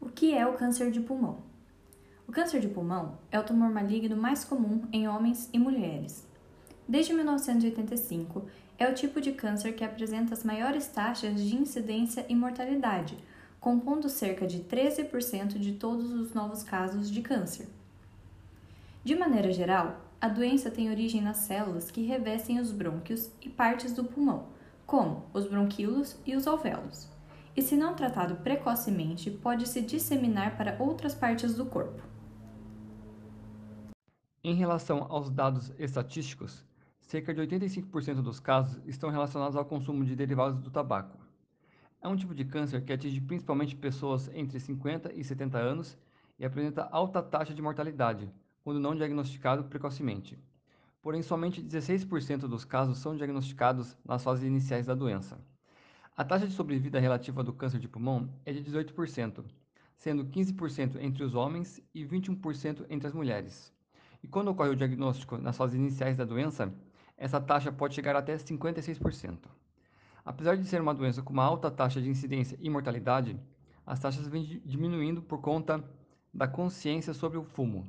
O que é o câncer de pulmão? O câncer de pulmão é o tumor maligno mais comum em homens e mulheres. Desde 1985, é o tipo de câncer que apresenta as maiores taxas de incidência e mortalidade, compondo cerca de 13% de todos os novos casos de câncer. De maneira geral, a doença tem origem nas células que revestem os brônquios e partes do pulmão, como os bronquíolos e os alvéolos. E se não tratado precocemente, pode se disseminar para outras partes do corpo. Em relação aos dados estatísticos, cerca de 85% dos casos estão relacionados ao consumo de derivados do tabaco. É um tipo de câncer que atinge principalmente pessoas entre 50 e 70 anos e apresenta alta taxa de mortalidade, quando não diagnosticado precocemente. Porém, somente 16% dos casos são diagnosticados nas fases iniciais da doença. A taxa de sobrevida relativa do câncer de pulmão é de 18%, sendo 15% entre os homens e 21% entre as mulheres. E quando ocorre o diagnóstico nas fases iniciais da doença, essa taxa pode chegar até 56%. Apesar de ser uma doença com uma alta taxa de incidência e mortalidade, as taxas vêm diminuindo por conta da consciência sobre o fumo,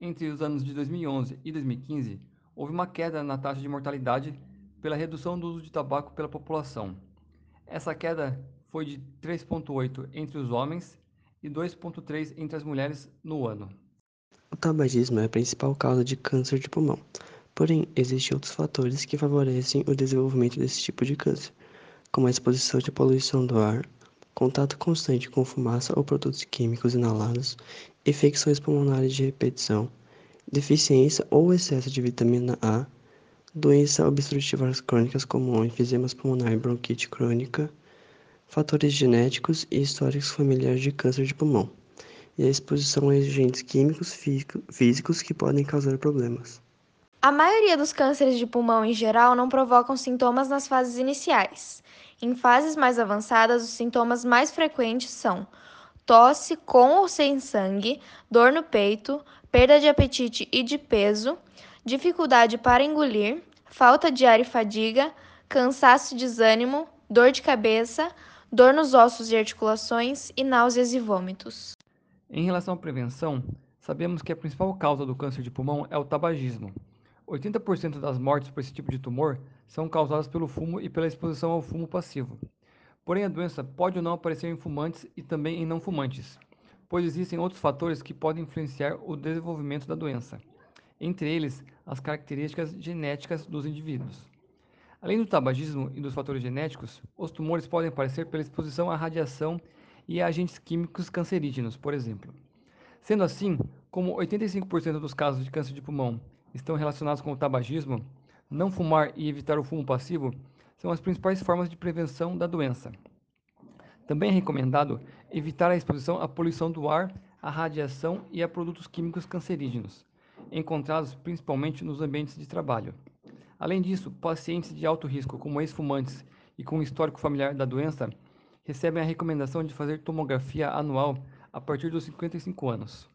entre os anos de 2011 e 2015, houve uma queda na taxa de mortalidade pela redução do uso de tabaco pela população. Essa queda foi de 3,8 entre os homens e 2,3 entre as mulheres no ano. O tabagismo é a principal causa de câncer de pulmão. Porém, existem outros fatores que favorecem o desenvolvimento desse tipo de câncer, como a exposição de poluição do ar, contato constante com fumaça ou produtos químicos inalados, infecções pulmonares de repetição, deficiência ou excesso de vitamina A, doenças obstrutivas crônicas como enfisema pulmonar e bronquite crônica, fatores genéticos e históricos familiares de câncer de pulmão, e a exposição a agentes químicos físicos que podem causar problemas. A maioria dos cânceres de pulmão em geral não provocam sintomas nas fases iniciais. Em fases mais avançadas, os sintomas mais frequentes são tosse com ou sem sangue, dor no peito, perda de apetite e de peso, dificuldade para engolir, falta de ar e fadiga, cansaço e desânimo, dor de cabeça, dor nos ossos e articulações e náuseas e vômitos. Em relação à prevenção, sabemos que a principal causa do câncer de pulmão é o tabagismo. 80% das mortes por esse tipo de tumor são causadas pelo fumo e pela exposição ao fumo passivo. Porém, a doença pode ou não aparecer em fumantes e também em não fumantes, pois existem outros fatores que podem influenciar o desenvolvimento da doença, entre eles as características genéticas dos indivíduos. Além do tabagismo e dos fatores genéticos, os tumores podem aparecer pela exposição à radiação e a agentes químicos cancerígenos, por exemplo. Sendo assim, como 85% dos casos de câncer de pulmão estão relacionados com o tabagismo, não fumar e evitar o fumo passivo são as principais formas de prevenção da doença. Também é recomendado evitar a exposição à poluição do ar, à radiação e a produtos químicos cancerígenos, encontrados principalmente nos ambientes de trabalho. Além disso, pacientes de alto risco, como ex-fumantes e com histórico familiar da doença, recebem a recomendação de fazer tomografia anual a partir dos 55 anos.